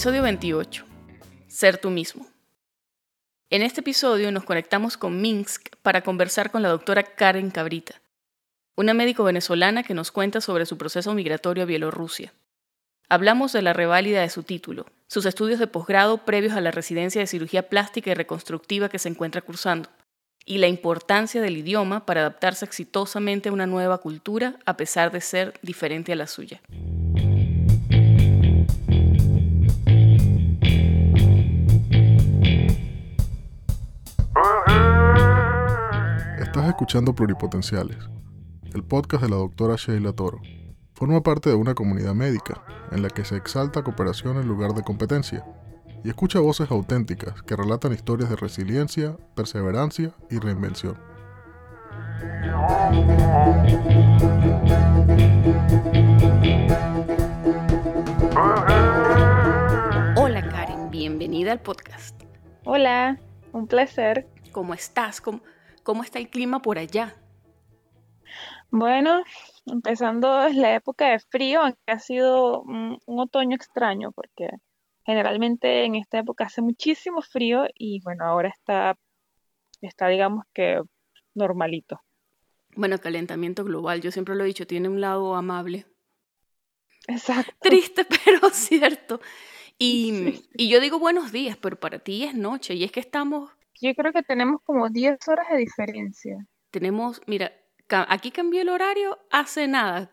Episodio 28. Ser tú mismo. En este episodio nos conectamos con Minsk para conversar con la doctora Karen Cabrita, una médico venezolana que nos cuenta sobre su proceso migratorio a Bielorrusia. Hablamos de la reválida de su título, sus estudios de posgrado previos a la residencia de cirugía plástica y reconstructiva que se encuentra cursando, y la importancia del idioma para adaptarse exitosamente a una nueva cultura a pesar de ser diferente a la suya. Estás escuchando Pluripotenciales, el podcast de la doctora Sheila Toro. Forma parte de una comunidad médica en la que se exalta cooperación en lugar de competencia y escucha voces auténticas que relatan historias de resiliencia, perseverancia y reinvención. Hola Karen, bienvenida al podcast. Hola, un placer. ¿Cómo estás? ¿Cómo, cómo está el clima por allá? Bueno, empezando es la época de frío, aunque ha sido un, un otoño extraño porque generalmente en esta época hace muchísimo frío y bueno, ahora está, está digamos que normalito. Bueno, calentamiento global, yo siempre lo he dicho, tiene un lado amable. Exacto. Triste, pero cierto. Y, y yo digo buenos días, pero para ti es noche y es que estamos, Yo creo que tenemos como 10 horas de diferencia. tenemos, mira, aquí cambió el horario hace nada.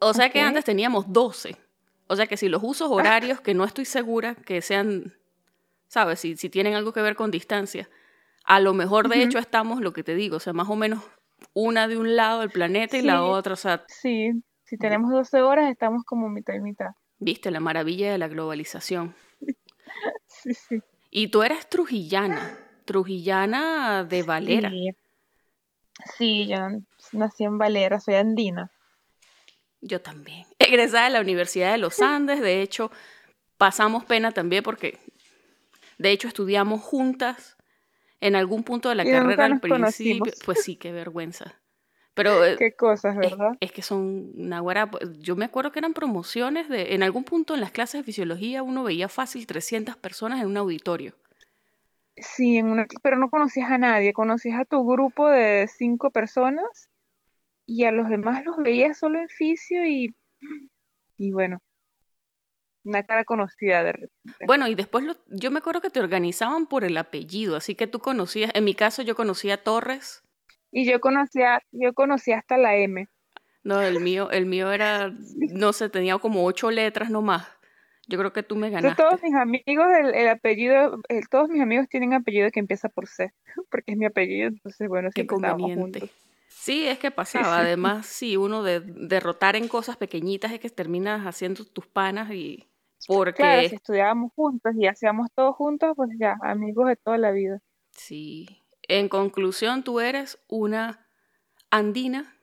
O sea que antes teníamos 12. O sea que si los usos horarios, que no estoy segura que sean, ¿sabes? Si, si tienen algo que ver con distancia. A lo mejor, de hecho, estamos, lo que te digo, o sea, más o menos una de un lado del planeta y la otra, o sea, Sí, si tenemos 12 horas estamos como mitad y mitad. viste, la maravilla de la globalización. Sí, sí. Y tú eres trujillana, trujillana de Valera. Sí, Sí, yo nací en Valera, soy andina. Yo también. Egresada de la Universidad de los Andes, de hecho, pasamos pena también porque, de hecho, estudiamos juntas en algún punto de la Y carrera al principio. conocimos. Pues sí, qué vergüenza. Pero eh, Qué cosas, es, ¿verdad? es que son naguará, pues, Yo me acuerdo que eran promociones de. En algún punto en las clases de fisiología uno veía fácil 300 personas en un auditorio. Sí, en una, pero no conocías a nadie, conocías a tu grupo de cinco personas y a los demás los veías solo en fisio y, y bueno, una cara conocida de repente. Bueno, y después lo- yo me acuerdo que te organizaban por el apellido, así que tú conocías. En mi caso, yo conocía a Torres. Y yo conocía, yo conocía hasta la M. No, el mío, el mío era, no sé, tenía como ocho letras nomás. Yo creo que tú me ganaste. todos mis amigos, el, el apellido, el- todos mis amigos tienen apellido que empieza por C, porque es mi apellido, entonces bueno, Qué conveniente. juntos. Sí, es que pasaba. Además, sí, uno de derrotar en cosas pequeñitas es que terminas haciendo tus panas y porque Claro, si estudiábamos juntos y hacíamos todo juntos, pues ya, amigos de toda la vida. sí. En conclusión, tú eres una andina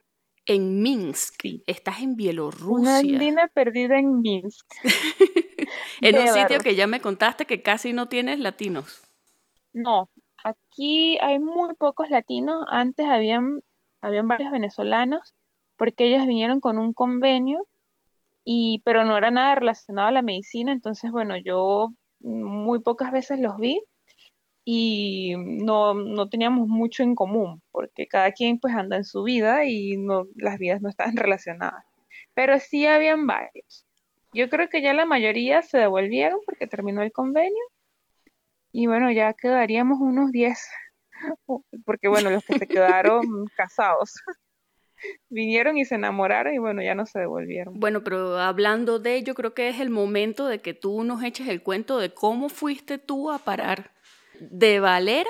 en Minsk. Estás en Una Bielorrusia. andina perdida en Minsk. En un sitio que ya me contaste que casi no tienes latinos. No, aquí hay muy pocos latinos. Antes habían, habían varios venezolanos, porque ellos vinieron con un convenio, y, pero no era nada relacionado a la medicina. Entonces, bueno, yo muy pocas veces los vi y no, no teníamos mucho en común, porque cada quien pues anda en su vida y no, las vidas no estaban relacionadas. Pero sí habían varios. Yo creo que ya la mayoría se devolvieron porque terminó el convenio. Y bueno, ya quedaríamos unos 10, porque bueno, los que se quedaron casados vinieron y se enamoraron y bueno, ya no se devolvieron. Bueno, pero hablando de ello, creo que es el momento de que tú nos eches el cuento de cómo fuiste tú a parar de Valera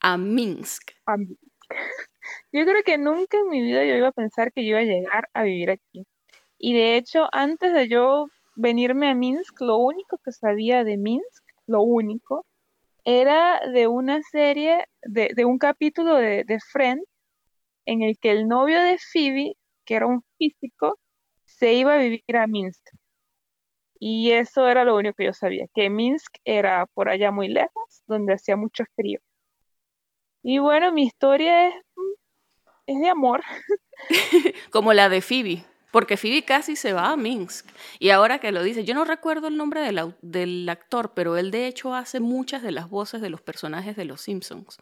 a Minsk. Yo creo que nunca en mi vida yo iba a pensar que yo iba a llegar a vivir aquí. Y de hecho, antes de yo venirme a Minsk, lo único que sabía de Minsk, lo único, era de una serie, de, de un capítulo de Friends, en el que el novio de Phoebe, que era un físico, se iba a vivir a Minsk. Y eso era lo único que yo sabía, que Minsk era por allá muy lejos, donde hacía mucho frío. Y bueno, mi historia es, es de amor. Como la de Phoebe. Porque Phoebe casi se va a Minsk. Y ahora que lo dice, yo no recuerdo el nombre del, del actor, pero él de hecho hace muchas de las voces de los personajes de Los Simpsons.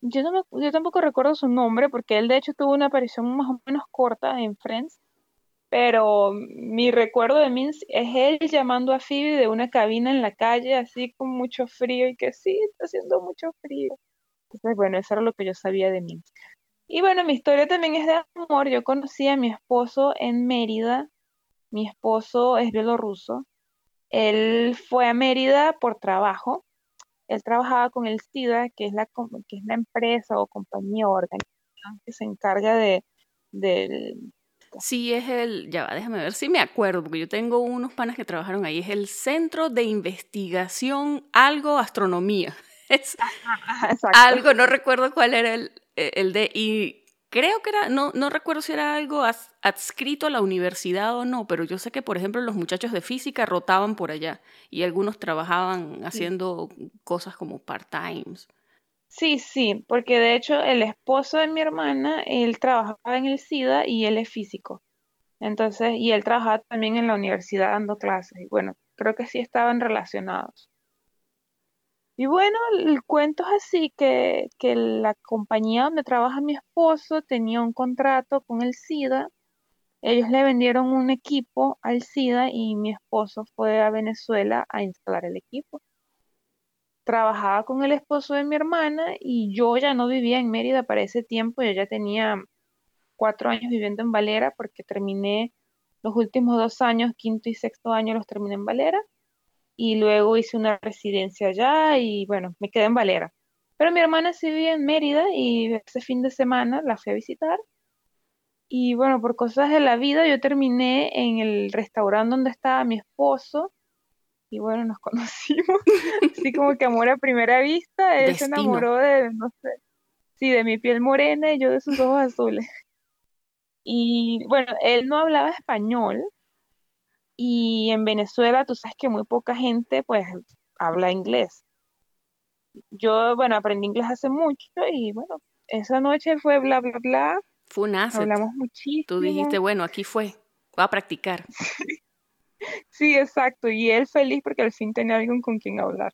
Yo, no yo tampoco recuerdo su nombre porque él de hecho tuvo una aparición más o menos corta en Friends, pero mi recuerdo de Minsk es él llamando a Phoebe de una cabina en la calle así con mucho frío y que sí, está haciendo mucho frío. Entonces, bueno, eso era lo que yo sabía de Minsk. Y bueno, mi historia también es de amor. Yo conocí a mi esposo en Mérida. Mi esposo es bielorruso. Él fue a Mérida por trabajo. Él trabajaba con el SIDA, que es la, que es la empresa o compañía o organización que se encarga de, del... Sí, es el, ya va, déjame ver si me acuerdo, porque yo tengo unos panas que trabajaron ahí, es el Centro de Investigación Algo Astronomía. Es algo, no recuerdo cuál era el, eh, el de, y creo que era, no, no recuerdo si era algo adscrito a la universidad o no, pero yo sé que, por ejemplo, los muchachos de física rotaban por allá y algunos trabajaban haciendo cosas como part-times. Sí, sí, porque de hecho el esposo de mi hermana, él trabajaba en el SIDA y él es físico. Entonces, y él trabajaba también en la universidad dando clases. Y bueno, creo que sí estaban relacionados. Y bueno, el cuento es así, que, que la compañía donde trabaja mi esposo tenía un contrato con el SIDA. Ellos le vendieron un equipo al SIDA y mi esposo fue a Venezuela a instalar el equipo. Trabajaba con el esposo de mi hermana y yo ya no vivía en Mérida para ese tiempo, yo ya tenía cuatro años viviendo en Valera porque terminé los últimos dos años, quinto y sexto año los terminé en Valera y luego hice una residencia allá y bueno, me quedé en Valera. Pero mi hermana sí vive en Mérida y ese fin de semana la fui a visitar. Y bueno, por cosas de la vida yo terminé en el restaurante donde estaba mi esposo y bueno, nos conocimos. Así como que amor a primera vista, él se enamoró de, no sé, sí, de mi piel morena y yo de sus ojos azules. Y bueno, él no hablaba español, y en Venezuela, tú sabes que muy poca gente pues habla inglés. Yo, bueno, aprendí inglés hace mucho y bueno, esa noche fue bla, bla, bla. Fue un asset. Hablamos muchísimo. Tú dijiste, bueno, aquí fue, voy a practicar. sí, exacto. Y él feliz porque al fin tenía alguien con quien hablar.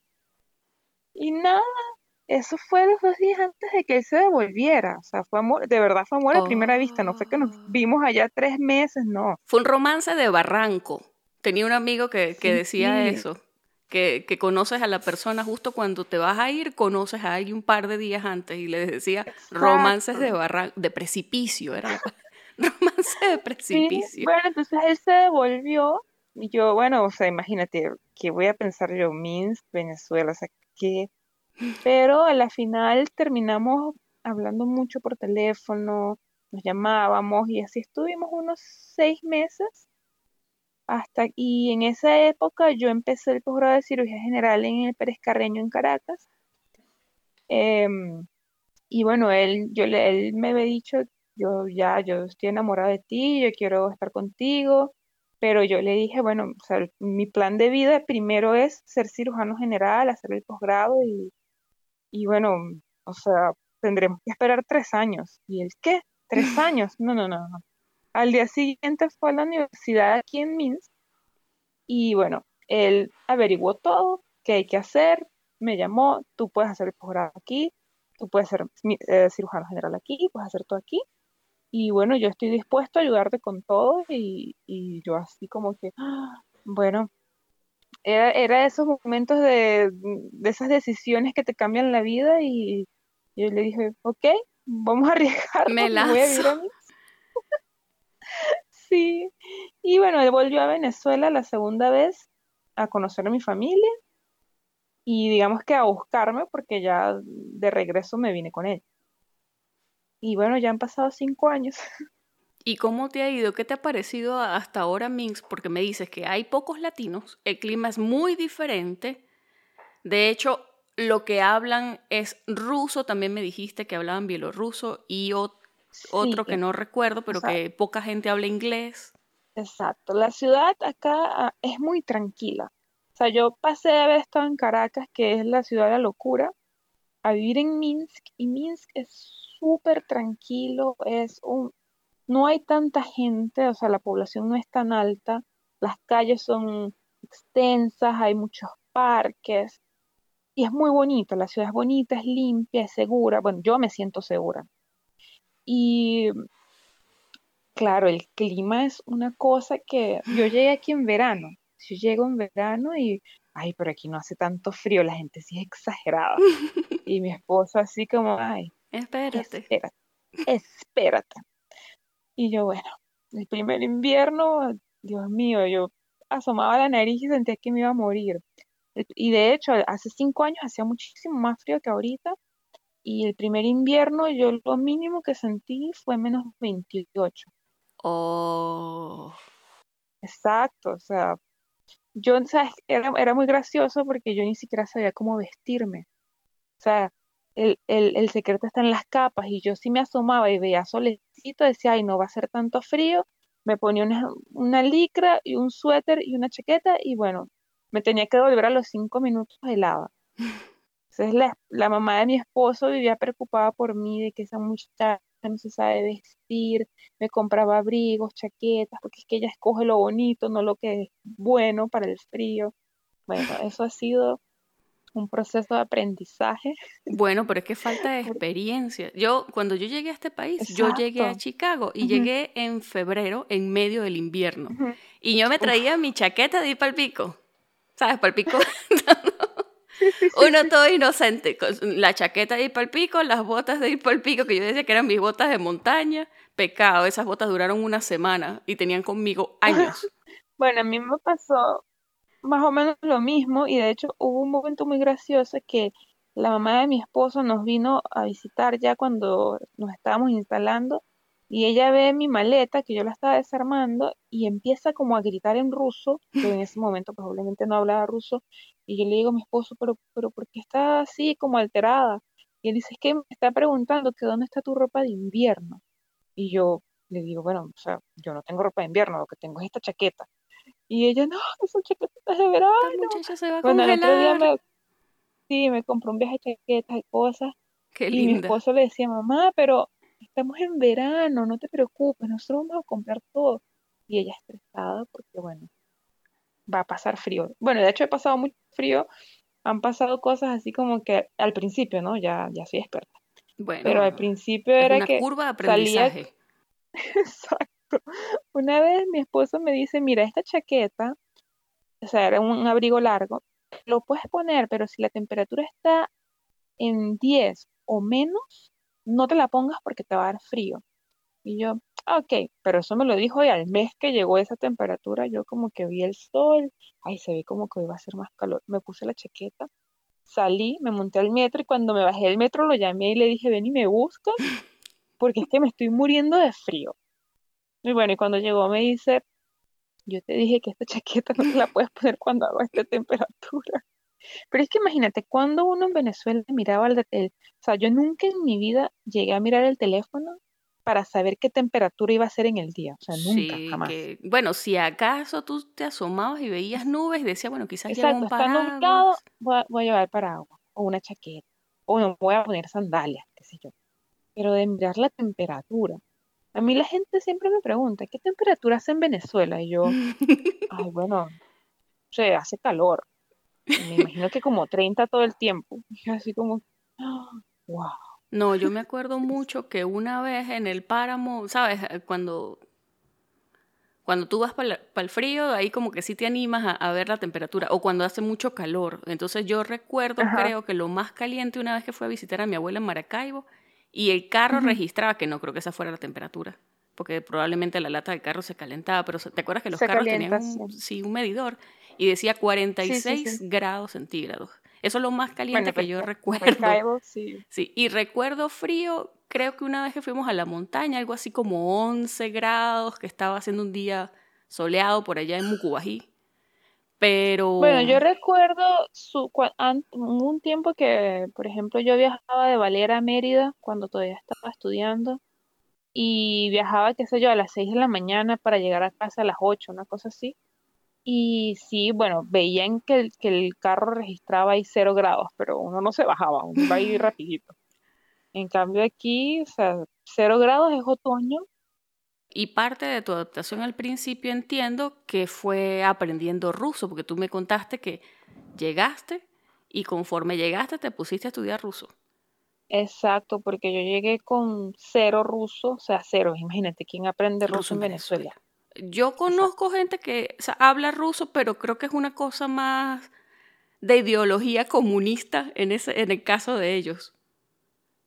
Y nada, eso fue los dos días antes de que él se devolviera. O sea, fue amor, de verdad fue amor a primera vista. No fue que nos oh. vimos allá tres meses, no. Fue un romance de barranco. Tenía un amigo que, decía eso, que, conoces a la persona justo cuando te vas a ir, conoces a alguien un par de días antes y le decía romances de barranco, de precipicio, era romance de precipicio. bueno, entonces él se devolvió y yo, bueno, o sea, imagínate, que voy a pensar yo, Minsk, Venezuela, o sea, que pero a la final terminamos hablando mucho por teléfono, nos llamábamos y así estuvimos unos seis meses. Hasta, y en esa época yo empecé el posgrado de cirugía general en el Pérez Carreño en Caracas. Em, y bueno, él, yo, él me había dicho, yo ya, yo estoy enamorada de ti, yo quiero estar contigo, pero yo le dije, bueno, o sea, mi plan de vida primero es ser cirujano general, hacer el posgrado y, y bueno, o sea, tendremos que esperar tres años. ¿Y él qué? ¿Tres años? No, no, no, no. Al día siguiente fue a la universidad aquí en Minsk y bueno, él averiguó todo, qué hay que hacer, me llamó, tú puedes hacer el posgrado aquí, tú puedes ser eh, cirujano general aquí, puedes hacer todo aquí. Y bueno, yo estoy dispuesto a ayudarte con todo y, y yo así como que, ¡ah! bueno, era, era esos momentos de, esas decisiones que te cambian la vida y, yo le dije, ok, vamos a arriesgar. Me lanzo. sí. Y bueno, él volvió a Venezuela la segunda vez a conocer a mi familia y digamos que a buscarme porque ya de regreso me vine con él. Y bueno, ya han pasado cinco años. ¿Y cómo te ha ido? ¿Qué te ha parecido hasta ahora Minsk? Porque me dices que hay pocos latinos, el clima es muy diferente. De hecho, lo que hablan es ruso, también me dijiste que hablaban bielorruso y otro que no recuerdo, pero que poca gente habla inglés. Exacto, la ciudad acá ah, es muy tranquila. O sea, yo pasé de haber estado en Caracas, que es la ciudad de la locura, a vivir en Minsk y Minsk es súper tranquilo, es un no hay tanta gente, o sea, la población no es tan alta, las calles son extensas, hay muchos parques y es muy bonito, la ciudad es bonita, es limpia, es segura, bueno, yo me siento segura. Y claro, el clima es una cosa que yo llegué aquí en verano, yo llego en verano y, ay, pero aquí no hace tanto frío, la gente sí es exagerada. Y mi esposo así como, ay, espérate. Espérate, espérate. Y yo, bueno, el primer invierno, Dios mío, yo asomaba la nariz y sentía que me iba a morir. Y de hecho, hace cinco años hacía muchísimo más frío que ahorita. Y el primer invierno yo lo mínimo que sentí fue menos 28. Oh. Exacto, o sea, yo, ¿sabes? Era, era muy gracioso porque yo ni siquiera sabía cómo vestirme. O sea, el, el, secreto está en las capas y yo sí me asomaba y veía solecito, decía, ay, no va a ser tanto frío, me ponía una, una licra y un suéter y una chaqueta y bueno, me tenía que volver a los cinco minutos helada. Entonces la, la mamá de mi esposo vivía preocupada por mí, de que esa muchacha no se sabe vestir, me compraba abrigos, chaquetas, porque es que ella escoge lo bonito, no lo que es bueno para el frío. Bueno, eso ha sido un proceso de aprendizaje. Bueno, pero es que falta de experiencia. Yo, cuando yo llegué a este país, yo llegué a Chicago y llegué en febrero, en medio del invierno. Y yo me traía mi chaqueta de ir para el pico. ¿Sabes? Para el pico. Uno todo inocente, con la chaqueta de ir para el pico, las botas de ir para el pico, que yo decía que eran mis botas de montaña. Pecado, esas botas duraron una semana y tenían conmigo años. bueno, a mí me pasó más o menos lo mismo y de hecho hubo un momento muy gracioso que la mamá de mi esposo nos vino a visitar ya cuando nos estábamos instalando y ella ve mi maleta que yo la estaba desarmando y empieza como a gritar en ruso, que en ese momento probablemente no hablaba ruso, y yo le digo a mi esposo, pero, pero ¿por qué está así como alterada? Y él dice, es que me está preguntando que dónde está tu ropa de invierno. Y yo le digo, bueno, o sea, yo no tengo ropa de invierno, lo que tengo es esta chaqueta. Y ella, no, son chaquetas de verano. muchacha se va a bueno, el otro día me, sí, me compró un viaje de chaquetas y cosas. Qué y mi esposo le decía, mamá, pero estamos en verano, no te preocupes, nosotros vamos a comprar todo. Y ella estresada porque, bueno, va a pasar frío. Bueno, de hecho he pasado mucho frío, han pasado cosas así como que al principio, ¿no? Ya, ya soy experta. Bueno, pero al principio era una que curva de aprendizaje. Salía... Exacto. Una vez mi esposo me dice, mira, esta chaqueta, o sea, era un abrigo largo, lo puedes poner, pero si la temperatura está en 10 o menos, no te la pongas porque te va a dar frío. Y yo, ok, pero eso me lo dijo y al mes que llegó esa temperatura, yo como que vi el sol, ay, se ve como que iba a ser más calor. Me puse la chaqueta, salí, me monté al metro y cuando me bajé del metro lo llamé y le dije, ven y me busca, porque es que me estoy muriendo de frío. Y bueno, y cuando llegó me dice, yo te dije que esta chaqueta no te la puedes poner cuando hago esta temperatura. Pero es que imagínate, cuando uno en Venezuela miraba el, o sea, yo nunca en mi vida llegué a mirar el teléfono para saber qué temperatura iba a ser en el día, o sea, nunca, jamás. bueno, si acaso tú te asomabas y veías nubes y decías, bueno, quizás llevo un está nublado, voy a, voy a llevar paraguas o una chaqueta, o me voy a poner sandalias, qué sé yo. Pero de mirar la temperatura, a mí la gente siempre me pregunta, ¿qué temperatura hace en Venezuela? Y yo, ay, bueno, o sea, hace calor. Me imagino que como 30 todo el tiempo. Y así como, wow. No, yo me acuerdo mucho que una vez en el páramo, ¿sabes? Eh, cuando, cuando tú vas para el frío, ahí como que sí te animas a, ver la temperatura, o cuando hace mucho calor. Entonces yo recuerdo, creo que lo más caliente una vez que fui a visitar a mi abuela en Maracaibo, y el carro registraba, que no creo que esa fuera la temperatura, porque probablemente la lata del carro se calentaba, pero ¿te acuerdas que los carros tenían un, sí. un medidor y decía 46 grados centígrados? Eso es lo más caliente que yo recuerdo. sí. sí. Y recuerdo frío, creo que una vez que fuimos a la montaña, algo así como 11 grados, que estaba haciendo un día soleado por allá en Mucubají. Pero... Bueno, yo recuerdo su, un tiempo que, por ejemplo, yo viajaba de Valera a Mérida cuando todavía estaba estudiando y viajaba, qué sé yo, a las 6 de la mañana para llegar a casa a las 8, una cosa así. Y sí, bueno, veían que el, que el carro registraba ahí 0 grados, pero uno no se bajaba, uno iba ahí rapidito. En cambio aquí, o sea, 0 grados es otoño Y parte de tu adaptación al principio entiendo que fue aprendiendo ruso, porque tú me contaste que llegaste y conforme llegaste te pusiste a estudiar ruso. Exacto, porque yo llegué con cero ruso, o sea, cero. Imagínate, ¿quién aprende ruso, en Venezuela? Yo conozco gente que habla ruso, pero creo que es una cosa más de ideología comunista en, ese, en el caso de ellos.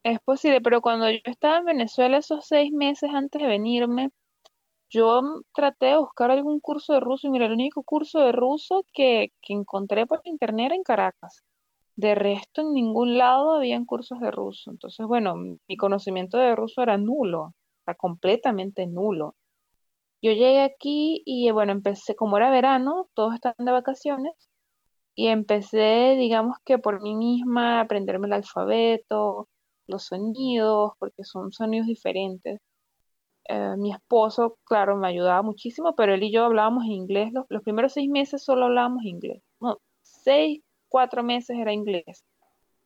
Es posible, pero cuando yo estaba en Venezuela esos seis meses antes de venirme, yo traté de buscar algún curso de ruso y mira, el único curso de ruso que, que encontré por internet era en Caracas. De resto, en ningún lado habían cursos de ruso. Entonces, bueno, mi conocimiento de ruso era nulo, era completamente nulo. Yo llegué aquí y bueno, empecé, como era verano, todos estaban de vacaciones, y empecé, digamos que por mí misma, a aprenderme el alfabeto, los sonidos, porque son sonidos diferentes. Eh, mi esposo, claro, me ayudaba muchísimo, pero él y yo hablábamos inglés. Los, los primeros seis meses solo hablábamos inglés. No, seis, cuatro meses era inglés.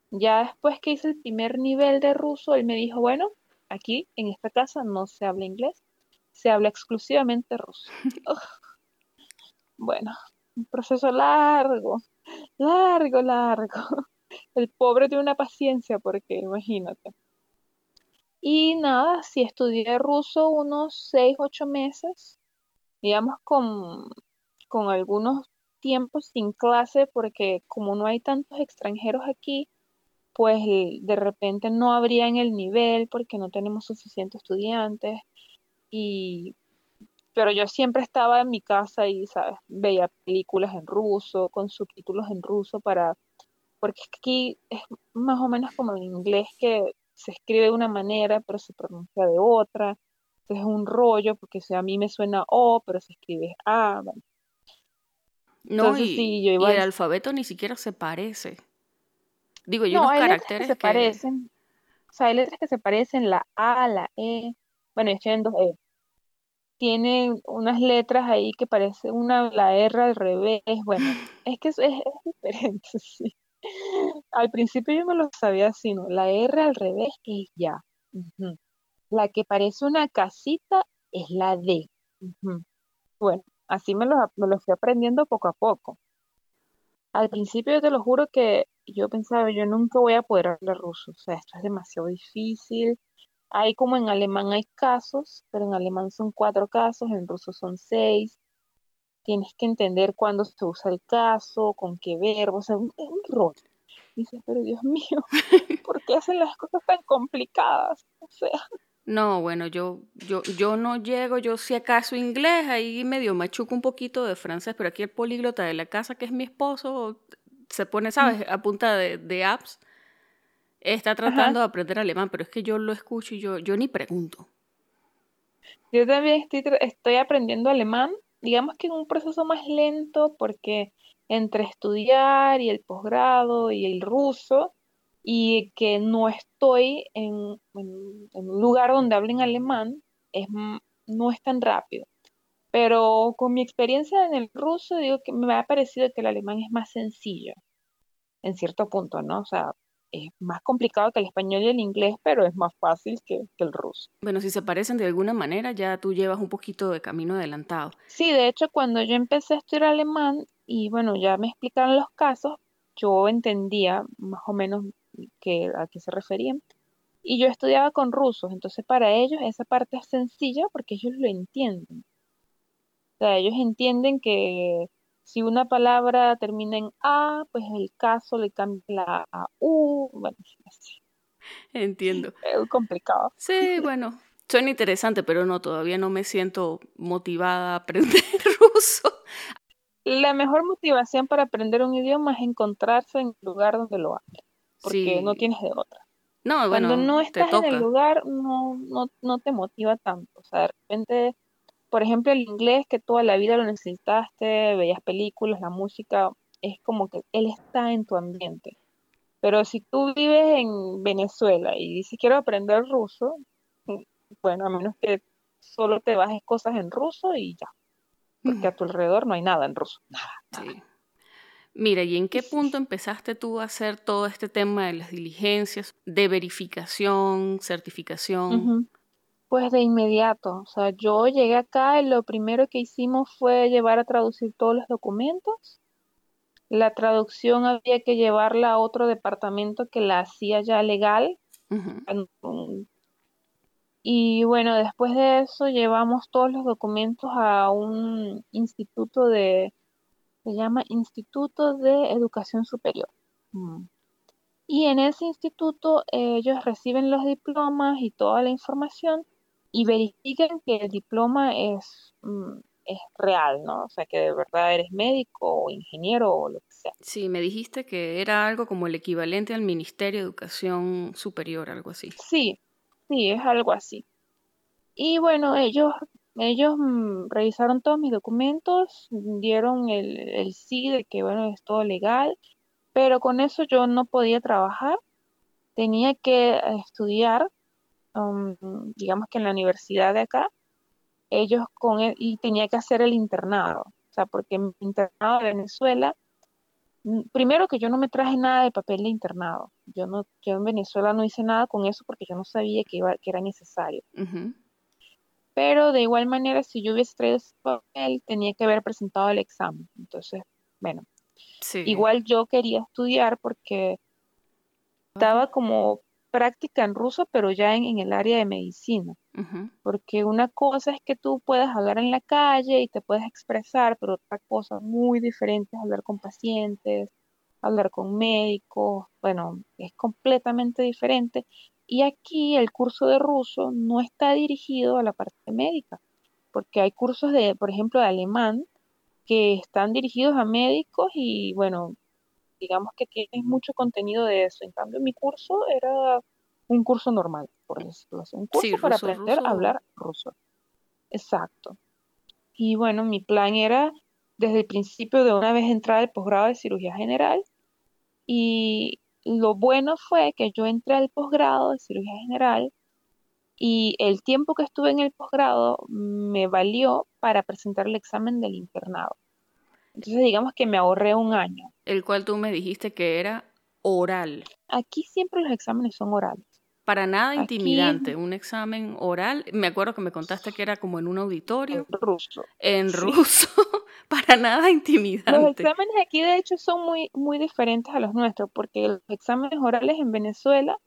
Ya después que hice el primer nivel de ruso, él me dijo, bueno, aquí en esta casa no se habla inglés, se habla exclusivamente ruso. bueno, un proceso largo, largo, largo. El pobre tiene una paciencia porque imagínate. Y nada, si estudié ruso unos seis, ocho meses, digamos con, con algunos tiempos sin clase, porque como no hay tantos extranjeros aquí, pues de repente no habría en el nivel porque no tenemos suficientes estudiantes. Y, pero yo siempre estaba en mi casa y, ¿sabes? Veía películas en ruso, con subtítulos en ruso para, porque aquí es más o menos como en inglés que se escribe de una manera, pero se pronuncia de otra. Entonces es un rollo, porque si a mí me suena O, pero se escribe A. No, y, el alfabeto ni siquiera se parece. Digo, yo no, unos caracteres que se parecen. O sea, hay letras que se parecen, la A, la E. Bueno, estoy en dos E. Tiene unas letras ahí que parece una, la R al revés. Bueno, es que es, es, diferente, sí. Al principio yo me lo sabía así. La R al revés es ya. La que parece una casita es la D. Bueno, así me lo, me lo fui aprendiendo poco a poco. Al principio yo te lo juro que yo pensaba, yo nunca voy a poder hablar ruso, o sea, esto es demasiado difícil. Hay como en alemán hay casos, pero en alemán son cuatro casos, en ruso son seis. Tienes que entender cuándo se usa el caso, con qué verbo, o sea, es un rol. Dices, pero Dios mío, ¿por qué hacen las cosas tan complicadas? O sea. No, bueno, yo, yo, yo no llego, yo si acaso inglés, ahí medio machuco un poquito de francés, pero aquí el políglota de la casa, que es mi esposo, se pone, ¿sabes?, a punta de, apps, está tratando de aprender alemán, pero es que yo lo escucho y yo, yo ni pregunto. Yo también estoy, estoy aprendiendo alemán, digamos que en un proceso más lento, porque entre estudiar y el posgrado y el ruso, y que no estoy en, un lugar donde hablen alemán, es, no es tan rápido. Pero con mi experiencia en el ruso, digo que me ha parecido que el alemán es más sencillo, en cierto punto, ¿no? O sea, es más complicado que el español y el inglés, pero es más fácil que, que, el ruso. Bueno, si se parecen de alguna manera, ya tú llevas un poquito de camino adelantado. Sí, de hecho, cuando yo empecé a estudiar alemán y bueno, ya me explicaron los casos, yo entendía más o menos que, a qué se referían. Y yo estudiaba con rusos, entonces para ellos esa parte es sencilla porque ellos lo entienden. O sea, ellos entienden que si una palabra termina en A, pues el caso le cambia la a U. Bueno, así. Entiendo. Es complicado. Sí, bueno, suena interesante, pero no, todavía no me siento motivada a aprender ruso. La mejor motivación para aprender un idioma es encontrarse en el lugar donde lo hable porque no tienes de otra. No, bueno, Cuando no estás en el lugar, no, no, no te motiva tanto. O sea, de repente, por ejemplo, el inglés que toda la vida lo necesitaste, veías películas, la música, es como que él está en tu ambiente. Pero si tú vives en Venezuela y dices quiero aprender ruso, bueno, a menos que solo te bajes cosas en ruso y ya. Porque a tu alrededor no hay nada en ruso. Nada. nada. Mira, ¿y en qué punto empezaste tú a hacer todo este tema de las diligencias, de verificación, certificación? Pues de inmediato, o sea, yo llegué acá y lo primero que hicimos fue llevar a traducir todos los documentos. La traducción había que llevarla a otro departamento que la hacía ya legal. Y bueno, después de eso llevamos todos los documentos a un instituto de, se llama Instituto de Educación Superior. Mm. Y en ese instituto ellos reciben los diplomas y toda la información y verifican que el diploma es, mm, es real, ¿no? O sea, que de verdad eres médico o ingeniero o lo que sea. Sí, me dijiste que era algo como el equivalente al Ministerio de Educación Superior, algo así. Sí, sí, es algo así. Y bueno, ellos, ellos mm, revisaron todos mis documentos, dieron el, el sí de que, bueno, es todo legal, pero con eso yo no podía trabajar, tenía que estudiar Um, digamos que en la universidad de acá, ellos con e, y tenía que hacer el internado, o sea, porque en internado de Venezuela, primero que yo no me traje nada de papel de internado, yo no, yo en Venezuela no hice nada con eso porque yo no sabía que, iba, que era necesario. Pero de igual manera, si yo hubiese traído ese papel, tenía que haber presentado el examen. Entonces, bueno, igual yo quería estudiar porque estaba como práctica en ruso, pero ya en, el área de medicina. Porque una cosa es que tú puedas hablar en la calle y te puedes expresar, pero otra cosa muy diferente es hablar con pacientes, hablar con médicos, bueno, es completamente diferente. Y aquí el curso de ruso no está dirigido a la parte médica, porque hay cursos de, por ejemplo, de alemán que están dirigidos a médicos y bueno, digamos que tienes mucho contenido de eso. En cambio, mi curso era un curso normal, por decirlo así, un curso para aprender a hablar ruso. Exacto. Y bueno, mi plan era desde el principio de una vez entrar al posgrado de cirugía general y lo bueno fue que yo entré al posgrado de cirugía general y el tiempo que estuve en el posgrado me valió para presentar el examen del internado. Entonces digamos que me ahorré un año. El cual tú me dijiste que era oral. Aquí siempre los exámenes son orales. Para nada intimidante, un examen oral. Me acuerdo que me contaste que era como en un auditorio. En ruso. En ruso, para nada intimidante. Los exámenes aquí de hecho son muy, muy diferentes a los nuestros, porque los exámenes orales en Venezuela,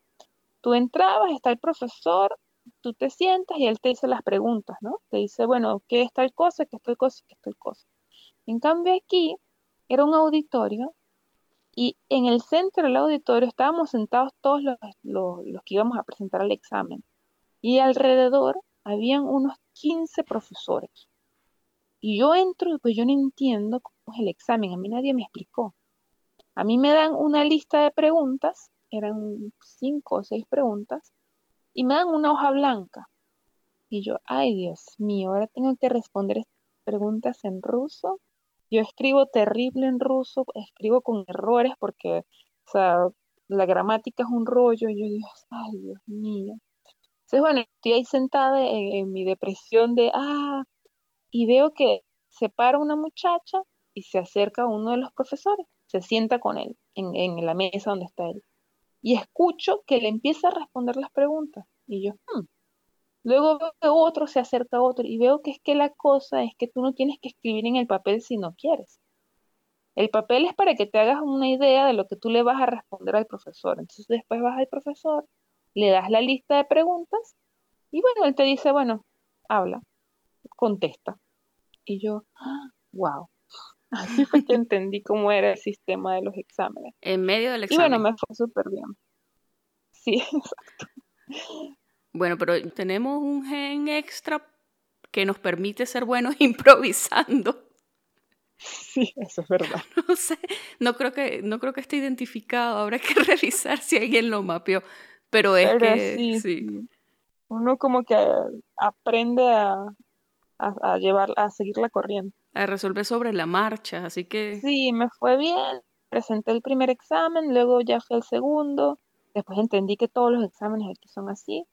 tú entrabas, está el profesor, tú te sientas y él te dice las preguntas, ¿no? Te dice, bueno, ¿qué es tal cosa, qué es tal cosa, qué es tal cosa? En cambio aquí era un auditorio y en el centro del auditorio estábamos sentados todos los, que íbamos a presentar el examen. Y alrededor habían unos 15 profesores. Y yo entro pues yo no entiendo cómo es el examen. A mí nadie me explicó. A mí me dan una lista de preguntas, eran cinco o seis preguntas, y me dan una hoja blanca. Y yo, ay Dios mío, ahora tengo que responder preguntas en ruso yo escribo terrible en ruso, escribo con errores porque, o sea, la gramática es un rollo y yo digo, ay, Dios mío. Entonces, bueno, estoy ahí sentada en, mi depresión de, ah, y veo que se para una muchacha y se acerca a uno de los profesores, se sienta con él en, en la mesa donde está él. Y escucho que le empieza a responder las preguntas. Y yo, hmm, Luego veo que otro se acerca a otro y veo que es que la cosa es que tú no tienes que escribir en el papel si no quieres. El papel es para que te hagas una idea de lo que tú le vas a responder al profesor. Entonces después vas al profesor, le das la lista de preguntas y bueno, él te dice, bueno, habla, contesta. Y yo, wow. Así fue que entendí cómo era el sistema de los exámenes. En medio del examen. Y bueno, me fue súper bien. Sí, exacto. Bueno, pero tenemos un gen extra que nos permite ser buenos improvisando. Sí, eso es verdad. No sé, no creo que, no creo que esté identificado, habrá que revisar si alguien lo mapeó, pero es que sí, Uno como que aprende a, a, llevar, a seguir la corriente. A resolver sobre la marcha, así que... Sí, me fue bien, presenté el primer examen, luego ya fue el segundo, después entendí que todos los exámenes aquí son así,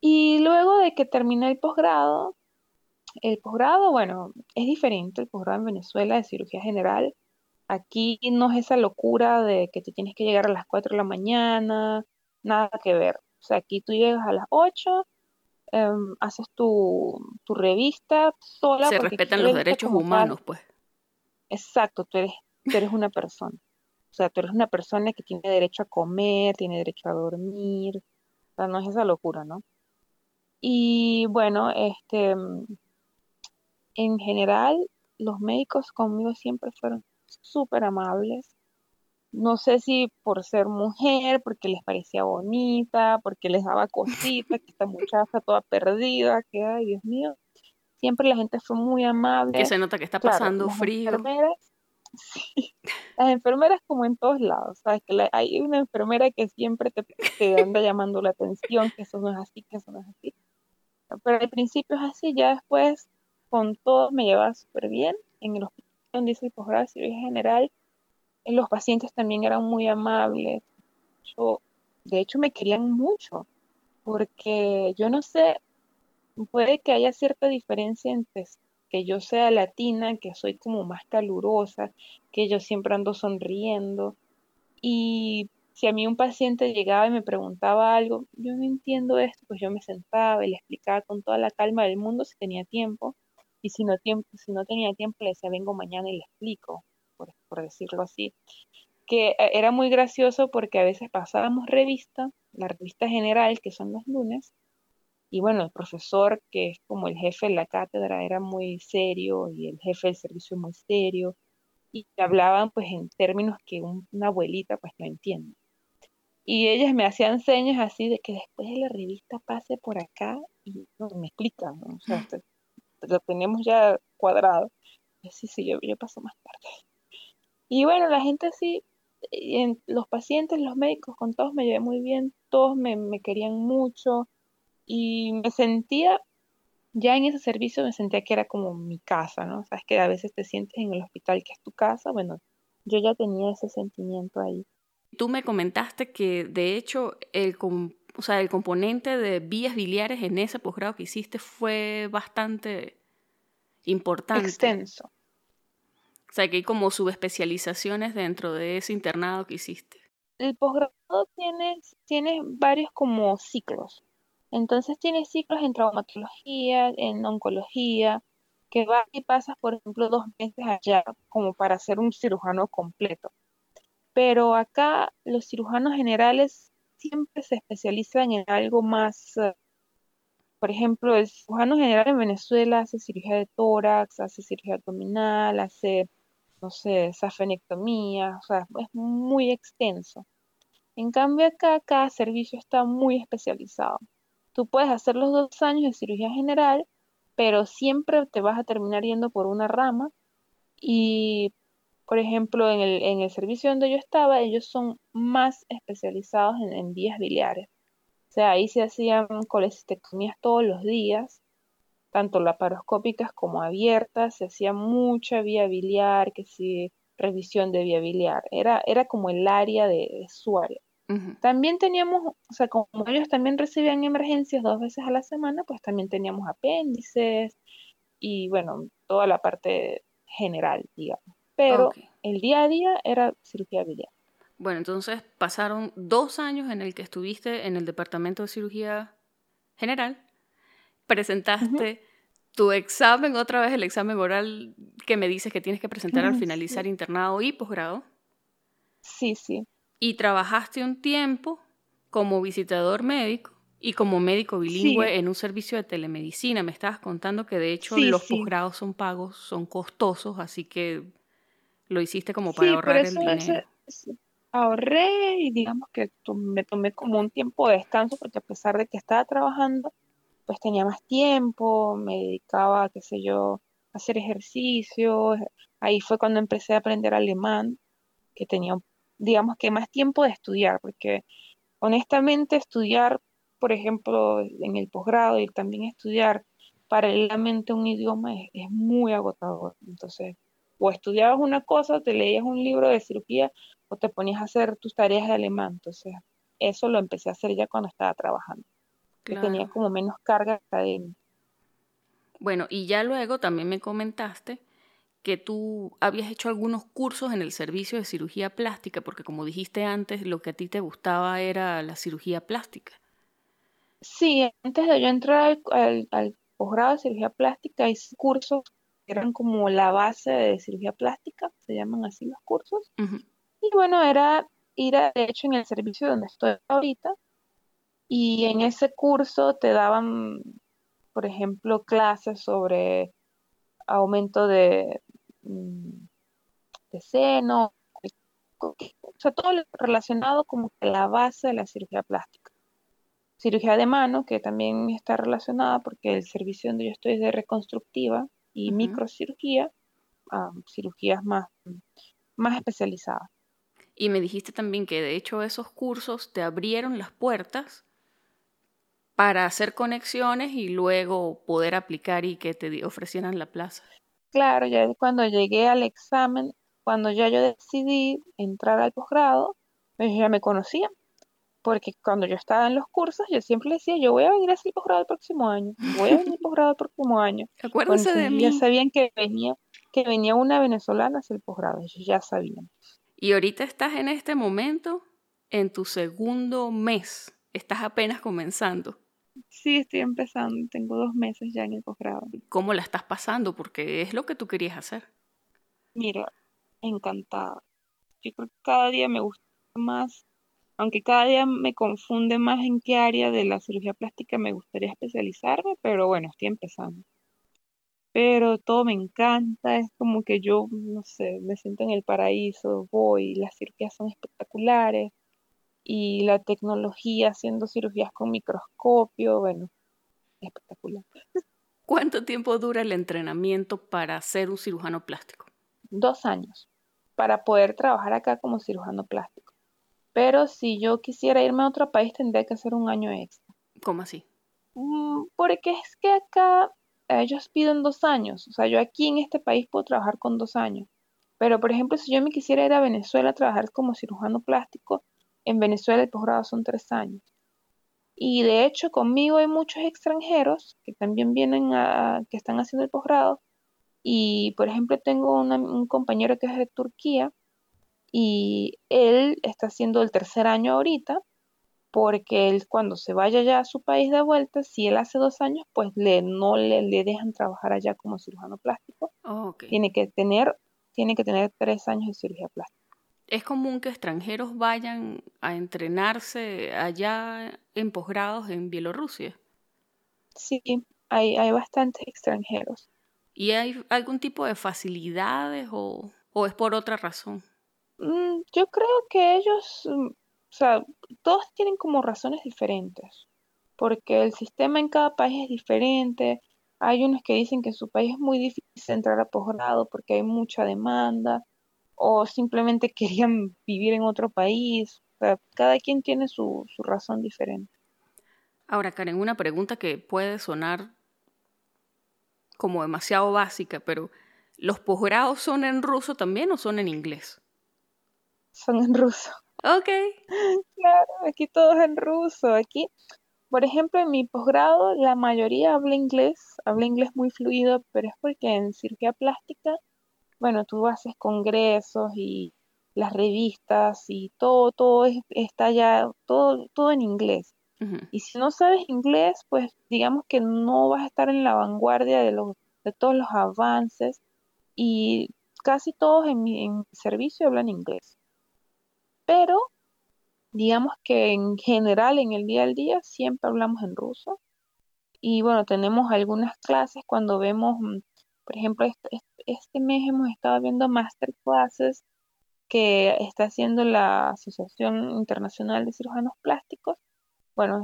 y luego de que terminé el posgrado, el posgrado, bueno, es diferente el posgrado en Venezuela de cirugía general. Aquí no es esa locura de que te tienes que llegar a las 4 de la mañana, nada que ver. O sea, aquí tú llegas a las 8, em, haces tu, tu revista sola. Se respetan los derechos humanos, pues. Exacto, tú eres, tú eres una persona. O sea, tú eres una persona que tiene derecho a comer, tiene derecho a dormir. O sea, no es esa locura, ¿no? Y bueno, este, en general, los médicos conmigo siempre fueron súper amables. No sé si por ser mujer, porque les parecía bonita, porque les daba cositas, que esta muchacha toda perdida, que ay, Dios mío. Siempre la gente fue muy amable. Que se nota que está pasando las frío. enfermeras, sí, las enfermeras como en todos lados, sabes que la- hay una enfermera que siempre te, te anda llamando la atención, que eso no es así, que eso no es así. Pero al principio es así, ya después con todo me llevaba súper bien. En el hospital donde hice el posgrado de cirugía general, eh, los pacientes también eran muy amables. Yo, de hecho, me querían mucho, porque yo no sé, puede que haya cierta diferencia entre que yo sea latina, que soy como más calurosa, que yo siempre ando sonriendo, y si a mí un paciente llegaba y me preguntaba algo, yo no entiendo esto, pues yo me sentaba y le explicaba con toda la calma del mundo si tenía tiempo, y si no, tiempo, si no tenía tiempo le decía, vengo mañana y le explico, por, decirlo así. Que eh, era muy gracioso porque a veces pasábamos revista, la revista general, que son los lunes, y bueno, el profesor, que es como el jefe de la cátedra, era muy serio y el jefe del servicio muy serio y hablaban pues en términos que un- una abuelita pues no entiende. Y ellas me hacían señas así de que después de la revista pase por acá y no, me explican, ¿no? O sea, te- lo tenemos ya cuadrado. Y sí, sí, yo, yo paso más tarde. Y bueno, la gente sí, en- los pacientes, los médicos, con todos me llevé muy bien, todos me, me querían mucho y me sentía, ya en ese servicio me sentía que era como mi casa, ¿no? Sabes que a veces te sientes en el hospital que es tu casa, bueno, yo ya tenía ese sentimiento ahí. Tú me comentaste que de hecho el, com- o sea, el componente de vías biliares en ese posgrado que hiciste fue bastante importante. Extenso. O sea, que hay como subespecializaciones dentro de ese internado que hiciste. El posgrado tiene, tiene varios como ciclos. Entonces tiene ciclos en traumatología, en oncología, que vas y pasas, por ejemplo, dos meses allá como para ser un cirujano completo. Pero acá los cirujanos generales siempre se especializan en algo más, eh, por ejemplo, el cirujano general en Venezuela hace cirugía de tórax, hace cirugía abdominal, hace, no sé, safenectomía, o sea, es muy extenso. En cambio acá cada servicio está muy especializado. Tú puedes hacer los dos años de cirugía general, pero siempre te vas a terminar yendo por una rama y, por ejemplo, en el, en el servicio donde yo estaba, ellos son más especializados en, en vías biliares. O sea, ahí se hacían colecistectomías todos los días, tanto laparoscópicas como abiertas, se hacía mucha vía biliar, que sí, revisión de vía biliar. Era, era como el área de, de su área. También teníamos, o sea, como ellos también recibían emergencias dos veces a la semana, pues también teníamos apéndices y bueno, toda la parte general, digamos. Pero el día a día era cirugía biliar. Bueno, entonces pasaron dos años en el que estuviste en el departamento de cirugía general. Presentaste tu examen, otra vez el examen oral que me dices que tienes que presentar al finalizar sí. internado y posgrado. Sí, sí. Y trabajaste un tiempo como visitador médico y como médico bilingüe Sí. en un servicio de telemedicina. Me estabas contando que de hecho Sí, los posgrados son pagos, son costosos, así que lo hiciste como para Sí, ahorrar el ese- dinero. ese- ahorré y digamos que me tomé como un tiempo de descanso porque a pesar de que estaba trabajando, pues tenía más tiempo, me dedicaba, qué sé yo, a hacer ejercicios. Ahí fue cuando empecé a aprender alemán, que tenía, digamos que más tiempo de estudiar, porque honestamente estudiar, por ejemplo, en el posgrado y también estudiar paralelamente un idioma es, es muy agotador. Entonces, o estudiabas una cosa, te leías un libro de cirugía o te ponías a hacer tus tareas de alemán. Entonces, eso lo empecé a hacer ya cuando estaba trabajando, que tenía como menos carga académica. Bueno, y ya luego también me comentaste que tú habías hecho algunos cursos en el servicio de cirugía plástica, porque como dijiste antes, lo que a ti te gustaba era la cirugía plástica. Sí, antes de yo entrar al, al, posgrado de cirugía plástica, hay cursos eran como la base de cirugía plástica, se llaman así los cursos. Y bueno, era ir, a, de hecho, en el servicio donde estoy ahorita, y en ese curso te daban, por ejemplo, clases sobre aumento de, mm, de seno, o sea, todo lo relacionado como que la base de la cirugía plástica. Cirugía de mano, que también está relacionada porque el servicio donde yo estoy es de reconstructiva y microcirugía, cirugías más, más especializadas. Y me dijiste también que de hecho esos cursos te abrieron las puertas para hacer conexiones y luego poder aplicar y que te ofrecieran la plaza. Claro, ya cuando llegué al examen, cuando ya yo decidí entrar al posgrado, pues ya me conocían, porque cuando yo estaba en los cursos, yo siempre le decía, yo voy a venir a hacer posgrado el próximo año, voy a venir al posgrado el próximo año. Acuérdense de mí. Ya sabían que venía, que venía una venezolana a hacer posgrado, ellos ya sabían. Y ahorita estás en este momento en tu segundo mes, estás apenas comenzando. Sí, estoy empezando, tengo dos meses ya en el posgrado. ¿Cómo la estás pasando? Porque es lo que tú querías hacer. Mira, encantada. Yo creo que cada día me gusta más, aunque cada día me confunde más en qué área de la cirugía plástica me gustaría especializarme, pero bueno, estoy empezando. Pero todo me encanta, es como que yo, no sé, me siento en el paraíso, voy, las cirugías son espectaculares, y la tecnología haciendo cirugías con microscopio, bueno, espectacular. ¿Cuánto tiempo dura el entrenamiento para ser un cirujano plástico? Dos años, para poder trabajar acá como cirujano plástico. Pero si yo quisiera irme a otro país, tendría que hacer un año extra. ¿Cómo así? Mm, porque es que acá ellos piden dos años. O sea, yo aquí en este país puedo trabajar con dos años. Pero, por ejemplo, si yo me quisiera ir a Venezuela a trabajar como cirujano plástico, en Venezuela el posgrado son tres años. Y de hecho conmigo hay muchos extranjeros que también vienen a, que están haciendo el posgrado. Y por ejemplo tengo un compañero que es de Turquía y él está haciendo el tercer año ahorita porque él cuando se vaya ya a su país de vuelta, si él hace dos años, pues le, no le, le dejan trabajar allá como cirujano plástico. Oh, tiene que tener tiene que tener tres años de cirugía plástica. ¿Es común que extranjeros vayan a entrenarse allá en posgrados en Bielorrusia? Sí, hay, hay bastantes extranjeros. ¿Y hay algún tipo de facilidades o, es por otra razón? Mm, yo creo que ellos, mm, o sea, todos tienen como razones diferentes, porque el sistema en cada país es diferente. Hay unos que dicen que en su país es muy difícil entrar a posgrado porque hay mucha demanda o simplemente querían vivir en otro país. cada quien tiene su, su razón diferente. Ahora, Karen, una pregunta que puede sonar como demasiado básica, pero ¿los posgrados son en ruso también o son en inglés? Son en ruso. Ok. Claro, aquí todo es en ruso. Aquí, por ejemplo, en mi posgrado la mayoría habla inglés, habla inglés muy fluido, pero es porque en cirugía plástica bueno, tú haces congresos y las revistas y todo, todo está ya, todo, todo en inglés. Y si no sabes inglés, pues digamos que no vas a estar en la vanguardia de, los, de todos los avances y casi todos en mi, en servicio hablan inglés. Pero digamos que en general, en el día al día, siempre hablamos en ruso. Y bueno, tenemos algunas clases cuando vemos, mm, por ejemplo, este, este mes hemos estado viendo masterclasses que está haciendo la Asociación Internacional de Cirujanos Plásticos. Bueno,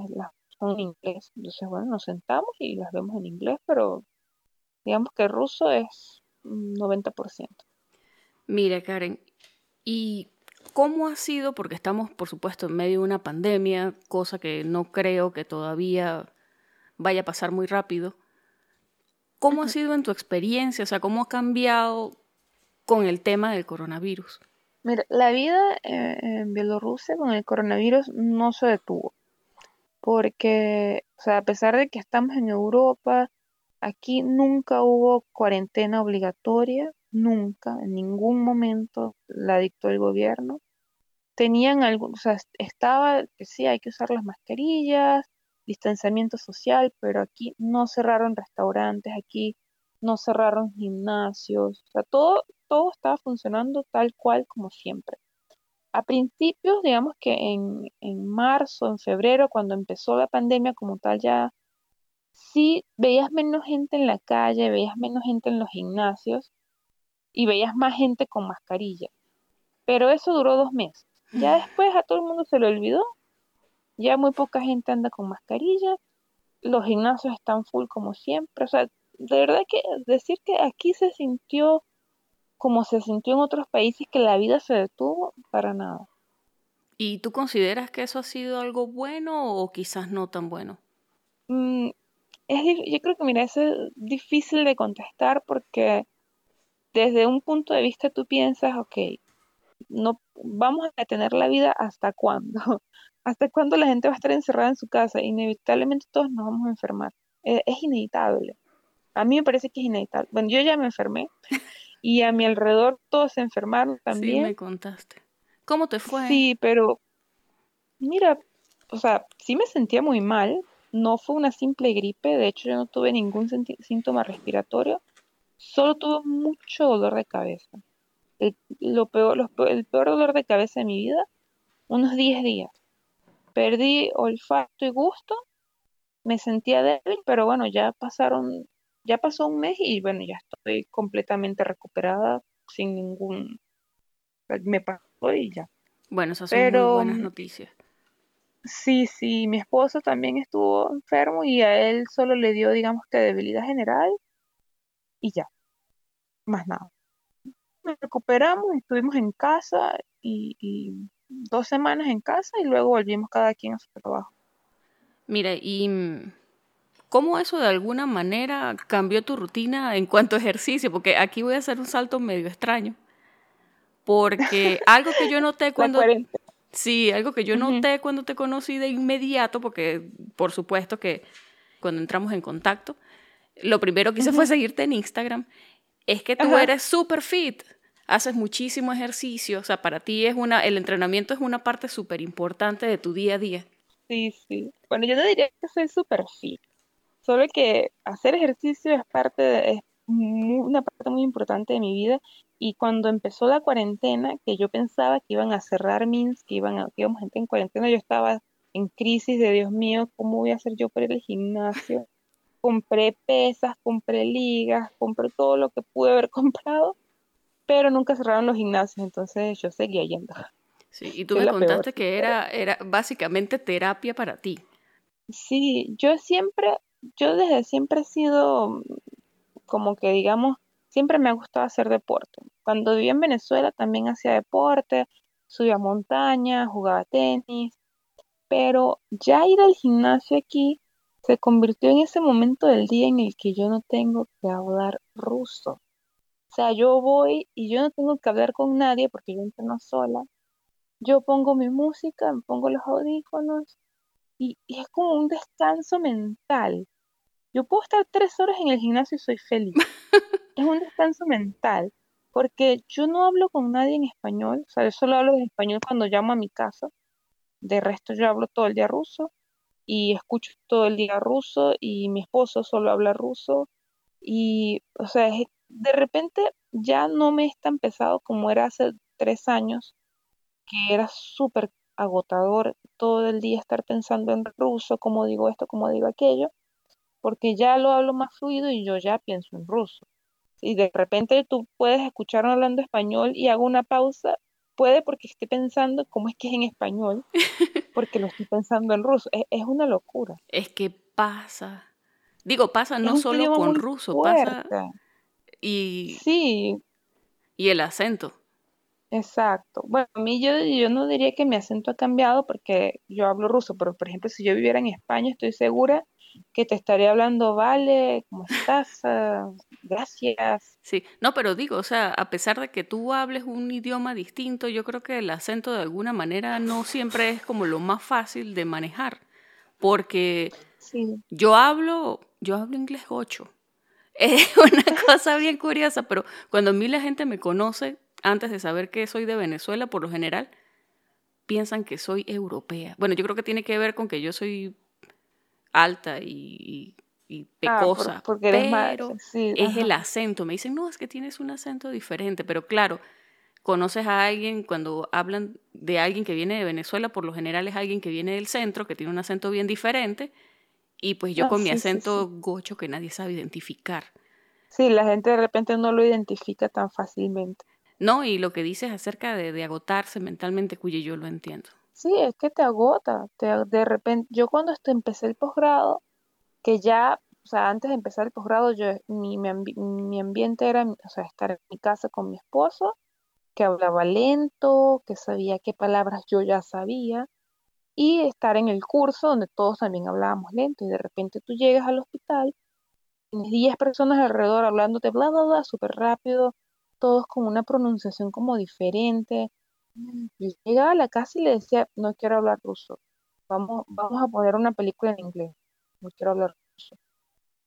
son en inglés. Entonces, bueno, nos sentamos y las vemos en inglés, pero digamos que el ruso es 90%. Mira, Karen, ¿y cómo ha sido? Porque estamos, por supuesto, en medio de una pandemia, cosa que no creo que todavía vaya a pasar muy rápido. ¿Cómo ha sido en tu experiencia? O sea, ¿cómo ha cambiado con el tema del coronavirus? Mira, la vida eh, en Bielorrusia con el coronavirus no se detuvo. Porque, o sea, a pesar de que estamos en Europa, aquí nunca hubo cuarentena obligatoria, nunca, en ningún momento la dictó el gobierno. Tenían algo, o sea, estaba que sí, hay que usar las mascarillas, distanciamiento social, pero aquí no cerraron restaurantes, aquí no cerraron gimnasios, o sea, todo, todo estaba funcionando tal cual como siempre. A principios, digamos que en, en marzo, en febrero, cuando empezó la pandemia como tal, ya sí veías menos gente en la calle, veías menos gente en los gimnasios y veías más gente con mascarilla. Pero eso duró dos meses. Ya después a todo el mundo se le olvidó. Ya muy poca gente anda con mascarilla. Los gimnasios están full como siempre. O sea, de verdad que decir que aquí se sintió como se sintió en otros países que la vida se detuvo, para nada. ¿Y tú consideras que eso ha sido algo bueno o quizás no tan bueno? Mm, es, yo creo que, mira, es difícil de contestar porque desde un punto de vista tú piensas, ok, no vamos a tener la vida hasta cuándo, hasta cuándo la gente va a estar encerrada en su casa, inevitablemente todos nos vamos a enfermar, e, es inevitable. A mí me parece que es inevitable. Bueno, yo ya me enfermé y a mi alrededor todos se enfermaron también. Sí, me contaste. ¿Cómo te fue? Sí, pero mira, o sea, sí me sentía muy mal. No fue una simple gripe, de hecho yo no tuve ningún síntoma respiratorio, solo tuve mucho dolor de cabeza. El, lo peor, el peor dolor de cabeza de mi vida, unos 10 días. Perdí olfato y gusto, me sentía débil, pero bueno, ya pasaron ya pasó un mes y bueno, ya estoy completamente recuperada sin ningún... Me pasó y ya. Bueno, esas son muy buenas noticias. Sí, sí, mi esposo también estuvo enfermo y a él solo le dio, digamos que debilidad general y ya, más nada. Nos recuperamos, estuvimos en casa y, y dos semanas en casa y luego volvimos cada quien a su trabajo. Mira, y mm, ¿Cómo eso de alguna manera cambió tu rutina en cuanto a ejercicio? Porque aquí voy a hacer un salto medio extraño. Porque algo que yo noté cuando... Sí, algo que yo noté cuando te conocí de inmediato, porque por supuesto que cuando entramos en contacto, lo primero que hice fue seguirte en Instagram, es que tú eres súper fit, haces muchísimo ejercicio, o sea, para ti es una, el entrenamiento es una parte súper importante de tu día a día. Sí, sí. Bueno, yo no diría que soy súper fit, Solo que hacer ejercicio es parte es una parte muy importante de mi vida y cuando empezó la cuarentena, que yo pensaba que iban a cerrar MINS, que iban a, que íbamos gente en cuarentena, yo estaba en crisis de Dios mío, ¿cómo voy a hacer yo para ir al gimnasio? Compré pesas, compré ligas, compré todo lo que pude haber comprado, pero nunca cerraron los gimnasios, entonces yo seguía yendo. Sí, y tú me contaste que era, era básicamente terapia para ti. Sí, yo siempre yo desde siempre he sido como que digamos, siempre me ha gustado hacer deporte. Cuando vivía en Venezuela también hacía deporte, subía montaña, jugaba tenis, pero ya ir al gimnasio aquí se convirtió en ese momento del día en el que yo no tengo que hablar ruso. O sea, yo voy y yo no tengo que hablar con nadie porque yo entreno sola. Yo pongo mi música, me pongo los audífonos y, y es como un descanso mental. Yo puedo estar tres horas en el gimnasio y soy feliz. es un descanso mental, porque yo no hablo con nadie en español, o sea, yo solo hablo en español cuando llamo a mi casa. De resto yo hablo todo el día ruso y escucho todo el día ruso y mi esposo solo habla ruso y, o sea, de repente ya no me es tan pesado como era hace tres años, que era súper agotador todo el día estar pensando en ruso, cómo digo esto, cómo digo aquello porque ya lo hablo más fluido y yo ya pienso en ruso. Y de repente tú puedes escucharme hablando español y hago una pausa, puede porque esté pensando cómo es que es en español, porque lo estoy pensando en ruso. Es, una locura. Es que pasa. Digo, pasa no solo con ruso, pasa. Y. Sí. Y el acento. Exacto. Bueno, a mí yo, yo no diría que mi acento ha cambiado porque yo hablo ruso, pero por ejemplo, si yo viviera en España, estoy segura que te estaría hablando, vale, ¿cómo estás? Ah, gracias. Sí, no, pero digo, o sea, a pesar de que tú hables un idioma distinto, yo creo que el acento de alguna manera no siempre es como lo más fácil de manejar, porque yo hablo, yo hablo inglés 8. Es una cosa bien curiosa, pero cuando a mí la gente me conoce, antes de saber que soy de Venezuela, por lo general, piensan que soy europea. Bueno, yo creo que tiene que ver con que yo soy alta y, y Ah, por- pecosa, porque eres más, pero sí, es el acento. Me dicen, no, es que tienes un acento diferente, pero claro, conoces a alguien cuando hablan de alguien que viene de Venezuela, por lo general es alguien que viene del centro, que tiene un acento bien diferente, y pues yo Ah, con mi sí, acento sí. gocho que nadie sabe identificar. Sí, la gente de repente no lo identifica tan fácilmente. No, y lo que dices acerca de, de agotarse mentalmente, cuyo yo lo entiendo. Sí, es que te agota. Te, de repente, yo cuando empecé el posgrado, que ya, o sea, antes de empezar el posgrado, yo, mi, mi, mi ambiente era, o sea, estar en mi casa con mi esposo, que hablaba lento, que sabía qué palabras yo ya sabía, y estar en el curso donde todos también hablábamos lento, y de repente tú llegas al hospital, tienes 10 personas alrededor hablándote bla, bla, bla, súper rápido, todos con una pronunciación como diferente. Y llegaba a la casa y le decía, no quiero hablar ruso, vamos, vamos a poner una película en inglés, no quiero hablar ruso.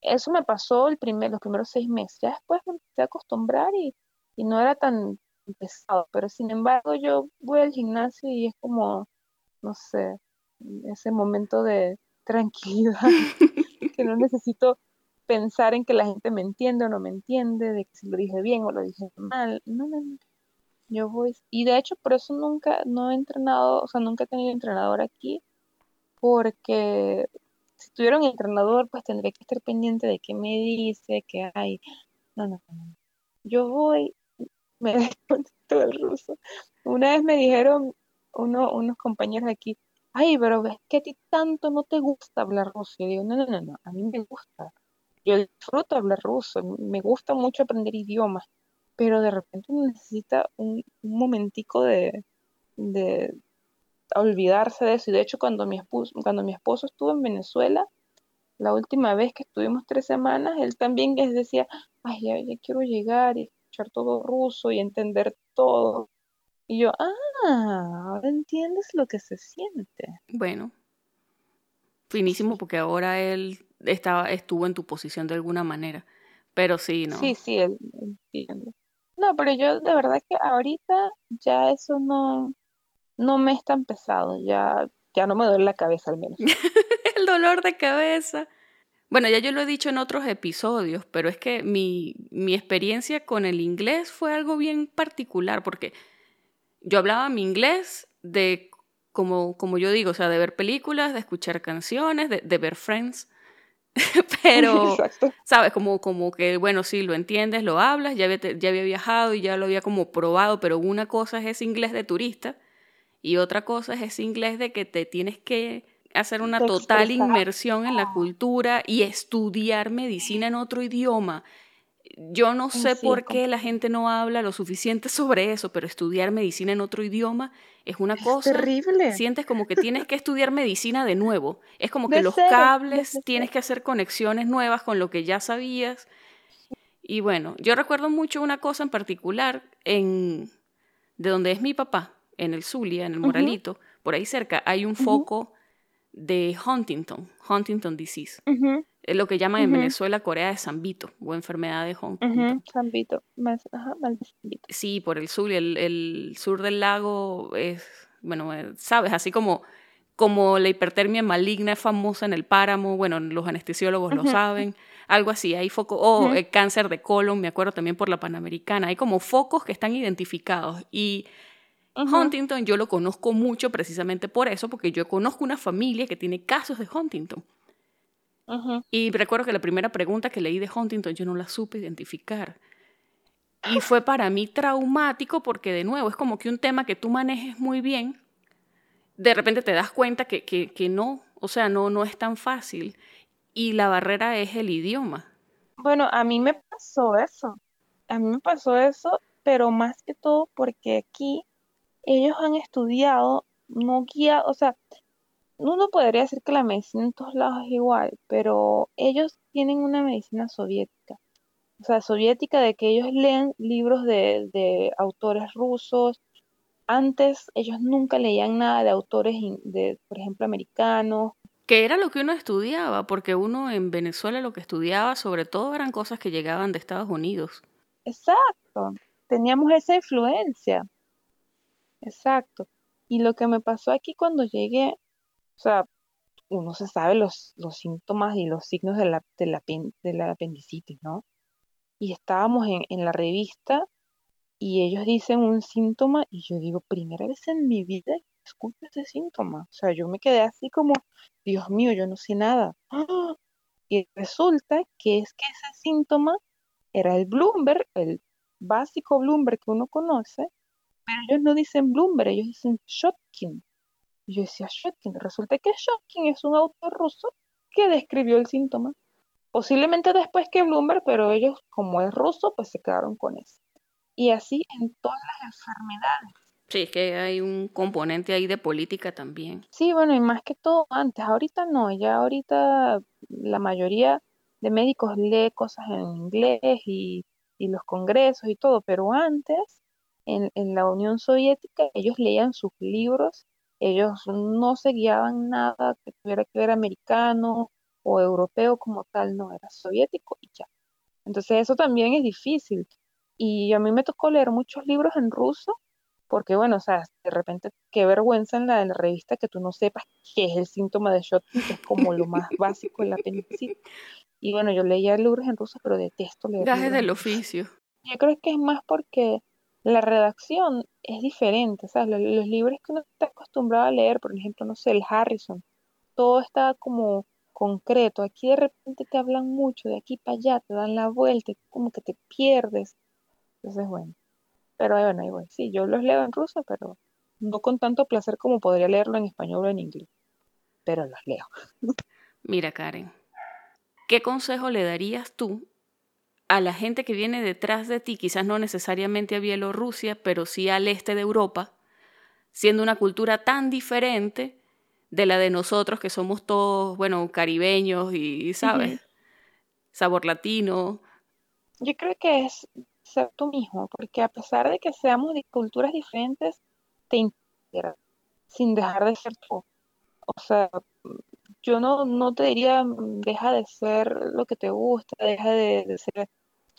Eso me pasó el primer, los primeros seis meses. Ya después me empecé a acostumbrar y, y no era tan pesado. Pero sin embargo, yo voy al gimnasio y es como, no sé, ese momento de tranquilidad, que no necesito pensar en que la gente me entiende o no me entiende, de que si lo dije bien o lo dije mal. No, no, no. Yo voy, y de hecho por eso nunca, no he entrenado, o sea, nunca he tenido entrenador aquí, porque si tuviera un entrenador, pues tendría que estar pendiente de qué me dice, qué hay. No, no, no. no. Yo voy, me desconecto del ruso. Una vez me dijeron uno, unos compañeros aquí, ay, pero ves que a ti tanto no te gusta hablar ruso. Yo digo, no, no, no, no, a mí me gusta. Yo disfruto hablar ruso, me gusta mucho aprender idiomas, pero de repente uno necesita un, un momentico de, de olvidarse de eso. Y de hecho, cuando mi esposo, cuando mi esposo estuvo en Venezuela, la última vez que estuvimos tres semanas, él también les decía, ay, ya, ya quiero llegar y escuchar todo ruso y entender todo. Y yo, ah, ahora entiendes lo que se siente. Bueno, finísimo porque ahora él estaba, estuvo en tu posición de alguna manera. Pero sí, ¿no? Sí, sí, él entiende. No, pero yo de verdad que ahorita ya eso no, no me es tan pesado, ya, ya no me duele la cabeza al menos. El dolor de cabeza. Bueno, ya yo lo he dicho en otros episodios, pero es que mi, mi experiencia con el inglés fue algo bien particular, porque yo hablaba mi inglés de, como, como yo digo, o sea, de ver películas, de escuchar canciones, de, de ver Friends, pero, Exacto. ¿sabes? Como, como que, bueno, sí, lo entiendes, lo hablas, ya había, ya había viajado y ya lo había como probado, pero una cosa es ese inglés de turista y otra cosa es ese inglés de que te tienes que hacer una total inmersión en la cultura y estudiar medicina en otro idioma. Yo no sé Sí, por qué la gente no habla lo suficiente sobre eso, pero estudiar medicina en otro idioma es una cosa. Terrible. Sientes como que tienes que estudiar medicina de nuevo. Es como que De los cero, cables tienes que hacer conexiones nuevas con lo que ya sabías. Y bueno, yo recuerdo mucho una cosa en particular en de donde es mi papá, en el Zulia, en el. Moralito, por ahí cerca hay un foco de Huntington, Huntington disease. Es lo que llaman en. Venezuela Corea de Zambito o enfermedad de Huntington. ujú, Zambito, más, ajá, mal de Zambito. Sí, por el sur, el, el sur del lago es, bueno, eh, sabes, así como, como la hipertermia maligna es famosa en el páramo, bueno, los anestesiólogos lo saben, algo así, hay focos, o el cáncer de colon, me acuerdo también por la Panamericana, hay como focos que están identificados y Huntington yo lo conozco mucho precisamente por eso, porque yo conozco una familia que tiene casos de Huntington. Y recuerdo que la primera pregunta que leí de Huntington yo no la supe identificar. Y fue para mí traumático porque de nuevo es como que un tema que tú manejes muy bien, de repente te das cuenta que, que, que no, o sea, no, no es tan fácil. Y la barrera es el idioma. Bueno, a mí me pasó eso. A mí me pasó eso, pero más que todo porque aquí ellos han estudiado, no guía, o sea, uno podría decir que la medicina en todos lados es igual, pero ellos tienen una medicina soviética. O sea, soviética de que ellos leen libros de, de autores rusos. Antes ellos nunca leían nada de autores, de, por ejemplo, americanos. Que era lo que uno estudiaba, porque uno en Venezuela lo que estudiaba sobre todo eran cosas que llegaban de Estados Unidos. Exacto. Teníamos esa influencia. Exacto. Y lo que me pasó aquí cuando llegué, o sea, uno se sabe los, los síntomas y los signos de la, de la, de la apendicitis, ¿no? Y estábamos en, en la revista y ellos dicen un síntoma y yo digo, primera vez en mi vida escucho este síntoma. O sea, yo me quedé así como, Dios mío, yo no sé nada. ¡Ah! Y resulta que es que ese síntoma era el Bloomberg, el básico Bloomberg que uno conoce, pero ellos no dicen Bloomberg, ellos dicen Shotkin. Y yo decía Shotkin, resulta que Shotkin es un autor ruso que describió el síntoma. Posiblemente después que Bloomberg, pero ellos, como es ruso, pues se quedaron con eso. Y así en todas las enfermedades. Sí, es que hay un componente ahí de política también. Sí, bueno, y más que todo antes, ahorita no, ya ahorita la mayoría de médicos lee cosas en inglés y, y los congresos y todo, pero antes, en, en la Unión Soviética, ellos leían sus libros, ellos no se guiaban nada que tuviera que ver americano o europeo como tal, no, era soviético y ya. Entonces eso también es difícil. Y a mí me tocó leer muchos libros en ruso porque bueno, o sea, de repente qué vergüenza en la, revista que tú no sepas qué es el síntoma de Shotkin, que es como lo más básico en la apendicitis. Y bueno, yo leía libros en ruso, pero detesto leer. Gajes del oficio. Yo creo que es más porque la redacción es diferente, ¿sabes? Los, libros que uno está acostumbrado a leer, por ejemplo, no sé, el Harrison, todo está como concreto. Aquí de repente te hablan mucho, de aquí para allá, te dan la vuelta, como que te pierdes. Entonces, bueno. Pero bueno, ahí voy. Sí, yo los leo en ruso, pero no con tanto placer como podría leerlo en español o en inglés. Pero los leo. Mira, Karen, ¿qué consejo le darías tú a la gente que viene detrás de ti, quizás no necesariamente a Bielorrusia, pero sí al este de Europa, siendo una cultura tan diferente de la de nosotros, que somos todos, bueno, caribeños y, ¿sabes? Sabor latino. Yo creo que es ser tú mismo, porque a pesar de que seamos de culturas diferentes, te integras sin dejar de ser tú. O sea, yo no, no te diría, mm, deja de ser lo que te gusta, deja de, ser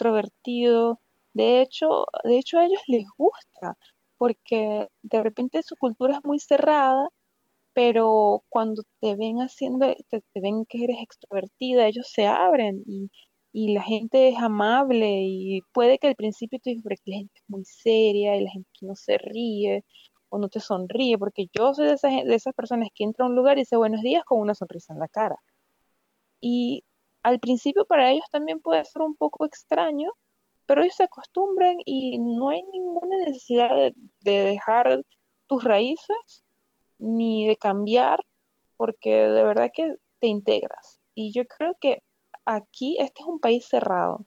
extrovertido. De hecho, de hecho a ellos les gusta, porque de repente su cultura es muy cerrada, pero cuando te ven haciendo, te, te ven que eres extrovertida, ellos se abren y y la gente es amable y puede que al principio tú digas, que la gente es muy seria y la gente no se ríe o no te sonríe, porque yo soy de esas, de esas personas que entra a un lugar y dice buenos días con una sonrisa en la cara. Y al principio para ellos también puede ser un poco extraño, pero ellos se acostumbran y no hay ninguna necesidad de, de dejar tus raíces ni de cambiar, porque de verdad que te integras. Y yo creo que aquí este es un país cerrado,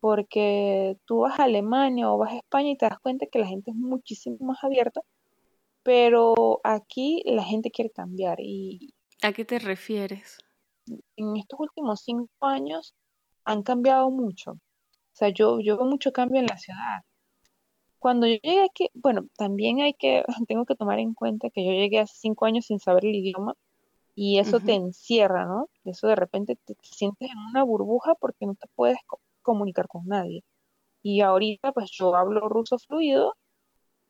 porque tú vas a Alemania o vas a España y te das cuenta que la gente es muchísimo más abierta, pero aquí la gente quiere cambiar. Y ¿A qué te refieres? En estos últimos cinco años han cambiado mucho. O sea, yo, yo veo mucho cambio en la ciudad. Cuando yo llegué aquí, bueno, también hay que, tengo que tomar en cuenta que yo llegué hace cinco años sin saber el idioma y eso te encierra, ¿no? Eso de repente te, sientes en una burbuja porque no te puedes comunicar con nadie. Y ahorita pues yo hablo ruso fluido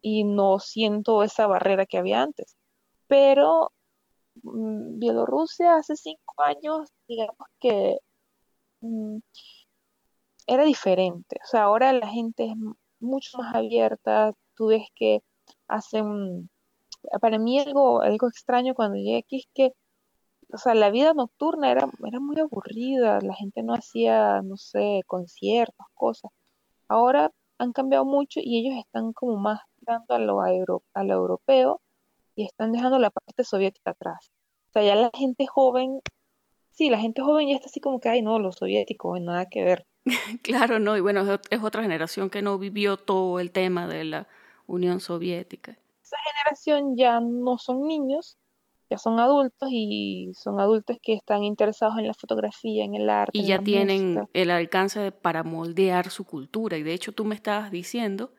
y no siento esa barrera que había antes. Pero Bielorrusia hace cinco años, digamos que mm, era diferente. O sea, ahora la gente es mucho más abierta. Tú ves que hacen... Para mí algo, algo extraño cuando llegué aquí es que o sea, la vida nocturna era, era muy aburrida, la gente no hacía, no sé, conciertos, cosas. Ahora han cambiado mucho y ellos están como más dando a lo, a lo europeo y están dejando la parte soviética atrás. O sea, ya la gente joven, sí, la gente joven ya está así como que, ay, no, lo soviético, nada que ver. claro, no, y bueno, es otra generación que no vivió todo el tema de la Unión Soviética. Esa generación ya no son niños, ya son adultos y son adultos que están interesados en la fotografía, en el arte. Y ya tienen el alcance para moldear su cultura. Y de hecho tú me estabas diciendo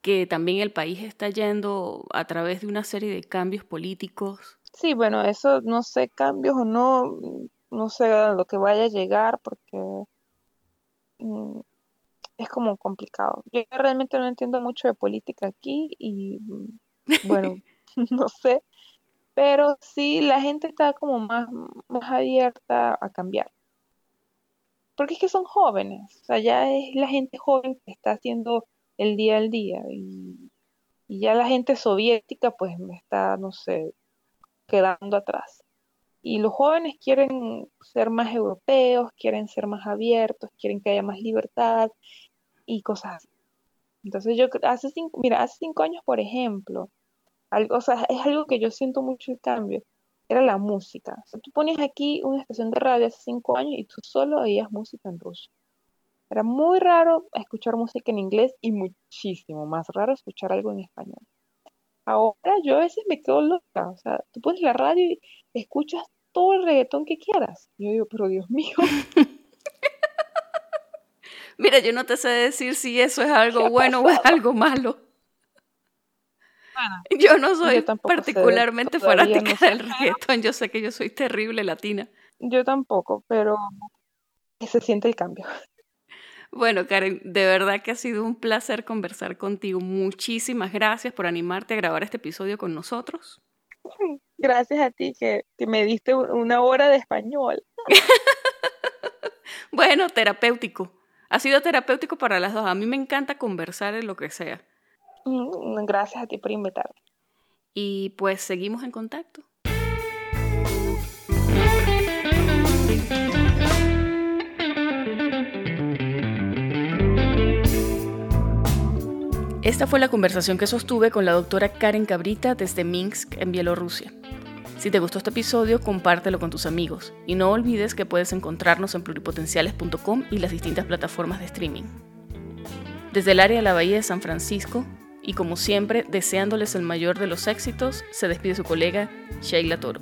que también el país está yendo a través de una serie de cambios políticos. Sí, bueno, eso no sé, cambios o no, no sé a lo que vaya a llegar porque mm, es como complicado. Yo realmente no entiendo mucho de política aquí y mm, bueno, no sé pero sí la gente está como más, más abierta a cambiar. Porque es que son jóvenes, o sea, ya es la gente joven que está haciendo el día al día y, ya la gente soviética pues me está, no sé, quedando atrás. Y los jóvenes quieren ser más europeos, quieren ser más abiertos, quieren que haya más libertad y cosas así. Entonces yo hace cinco, mira, hace cinco años, por ejemplo, algo, o sea, es algo que yo siento mucho el cambio, era la música. O sea, tú ponías aquí una estación de radio hace cinco años y tú solo oías música en ruso. Era muy raro escuchar música en inglés y muchísimo más raro escuchar algo en español. Ahora yo a veces me quedo loca, o sea, tú pones la radio y escuchas todo el reggaetón que quieras. yo digo, pero Dios mío. Mira, yo no te sé decir si eso es algo bueno o es algo malo. yo no soy particularmente fanática del reggaetón, yo sé que yo soy terrible latina. Yo tampoco, pero se siente el cambio. Bueno, Karen, de verdad que ha sido un placer conversar contigo. Muchísimas gracias por animarte a grabar este episodio con nosotros. Gracias a ti que, me diste una hora de español. bueno, terapéutico. Ha sido terapéutico para las dos. A mí me encanta conversar en lo que sea. Mm, gracias a ti por invitarme. Y pues seguimos en contacto. Esta fue la conversación que sostuve con la doctora Karen Cabrita desde Minsk, en Bielorrusia. Si te gustó este episodio, compártelo con tus amigos y no olvides que puedes encontrarnos en pluripotenciales.com y las distintas plataformas de streaming. Desde el área de la Bahía de San Francisco, y como siempre, deseándoles el mayor de los éxitos, se despide su colega Sheila Toro.